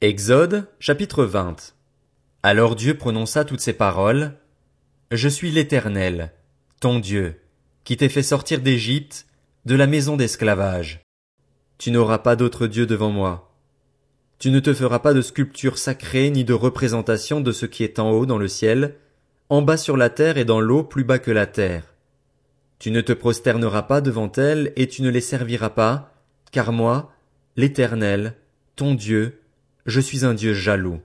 Exode, chapitre 20. Alors Dieu prononça toutes ces paroles. Je suis l'Éternel, ton Dieu, qui t'ai fait sortir d'Égypte, de la maison d'esclavage. Tu n'auras pas d'autre Dieu devant moi. Tu ne te feras pas de sculpture sacrée ni de représentation de ce qui est en haut dans le ciel, en bas sur la terre et dans l'eau plus bas que la terre. Tu ne te prosterneras pas devant elles et tu ne les serviras pas, car moi, l'Éternel, ton Dieu, je suis un Dieu jaloux.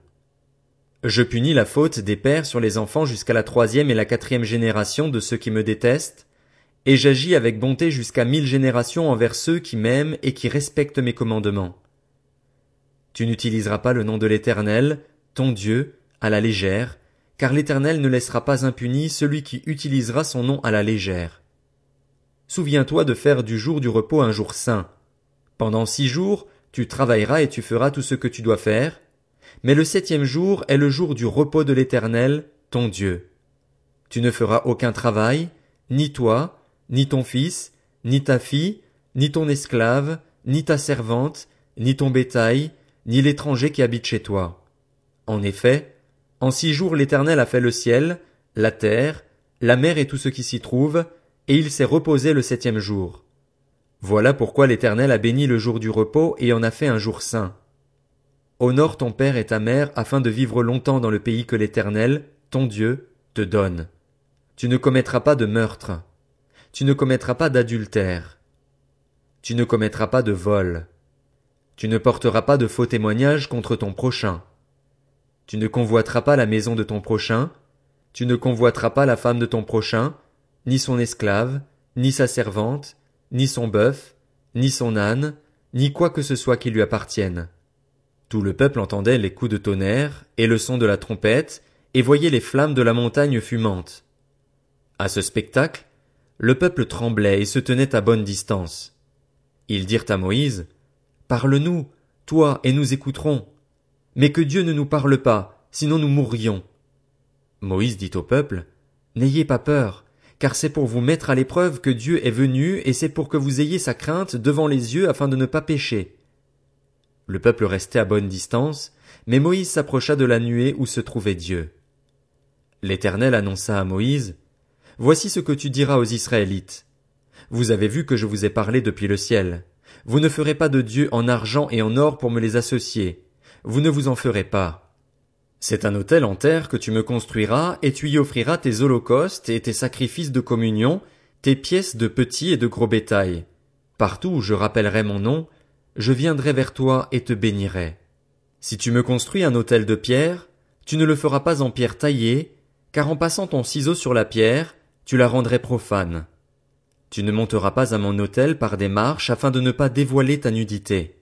Je punis la faute des pères sur les enfants jusqu'à la troisième et la quatrième génération de ceux qui me détestent, et j'agis avec bonté jusqu'à mille générations envers ceux qui m'aiment et qui respectent mes commandements. Tu n'utiliseras pas le nom de l'Éternel, ton Dieu, à la légère, car l'Éternel ne laissera pas impuni celui qui utilisera son nom à la légère. Souviens-toi de faire du jour du repos un jour saint. Pendant six jours, tu travailleras et tu feras tout ce que tu dois faire, mais le septième jour est le jour du repos de l'Éternel, ton Dieu. Tu ne feras aucun travail, ni toi, ni ton fils, ni ta fille, ni ton esclave, ni ta servante, ni ton bétail, ni l'étranger qui habite chez toi. En effet, en six jours l'Éternel a fait le ciel, la terre, la mer et tout ce qui s'y trouve, et il s'est reposé le septième jour. Voilà pourquoi l'Éternel a béni le jour du repos et en a fait un jour saint. Honore ton père et ta mère afin de vivre longtemps dans le pays que l'Éternel, ton Dieu, te donne. Tu ne commettras pas de meurtre. Tu ne commettras pas d'adultère. Tu ne commettras pas de vol. Tu ne porteras pas de faux témoignages contre ton prochain. Tu ne convoiteras pas la maison de ton prochain. Tu ne convoiteras pas la femme de ton prochain, ni son esclave, ni sa servante, ni son bœuf, ni son âne, ni quoi que ce soit qui lui appartienne. Tout le peuple entendait les coups de tonnerre et le son de la trompette, et voyait les flammes de la montagne fumante. À ce spectacle, le peuple tremblait et se tenait à bonne distance. Ils dirent à Moïse, Parle-nous, toi, et nous écouterons. Mais que Dieu ne nous parle pas, sinon nous mourrions. Moïse dit au peuple, N'ayez pas peur, car c'est pour vous mettre à l'épreuve que Dieu est venu, et c'est pour que vous ayez sa crainte devant les yeux afin de ne pas pécher. Le peuple restait à bonne distance, mais Moïse s'approcha de la nuée où se trouvait Dieu. L'Éternel annonça à Moïse, Voici ce que tu diras aux Israélites. Vous avez vu que je vous ai parlé depuis le ciel. Vous ne ferez pas de Dieu en argent et en or pour me les associer. Vous ne vous en ferez pas. C'est un autel en terre que tu me construiras, et tu y offriras tes holocaustes et tes sacrifices de communion, tes pièces de petit et de gros bétail. Partout où je rappellerai mon nom, je viendrai vers toi et te bénirai. Si tu me construis un autel de pierre, tu ne le feras pas en pierre taillée, car en passant ton ciseau sur la pierre, tu la rendrais profane. Tu ne monteras pas à mon autel par des marches afin de ne pas dévoiler ta nudité.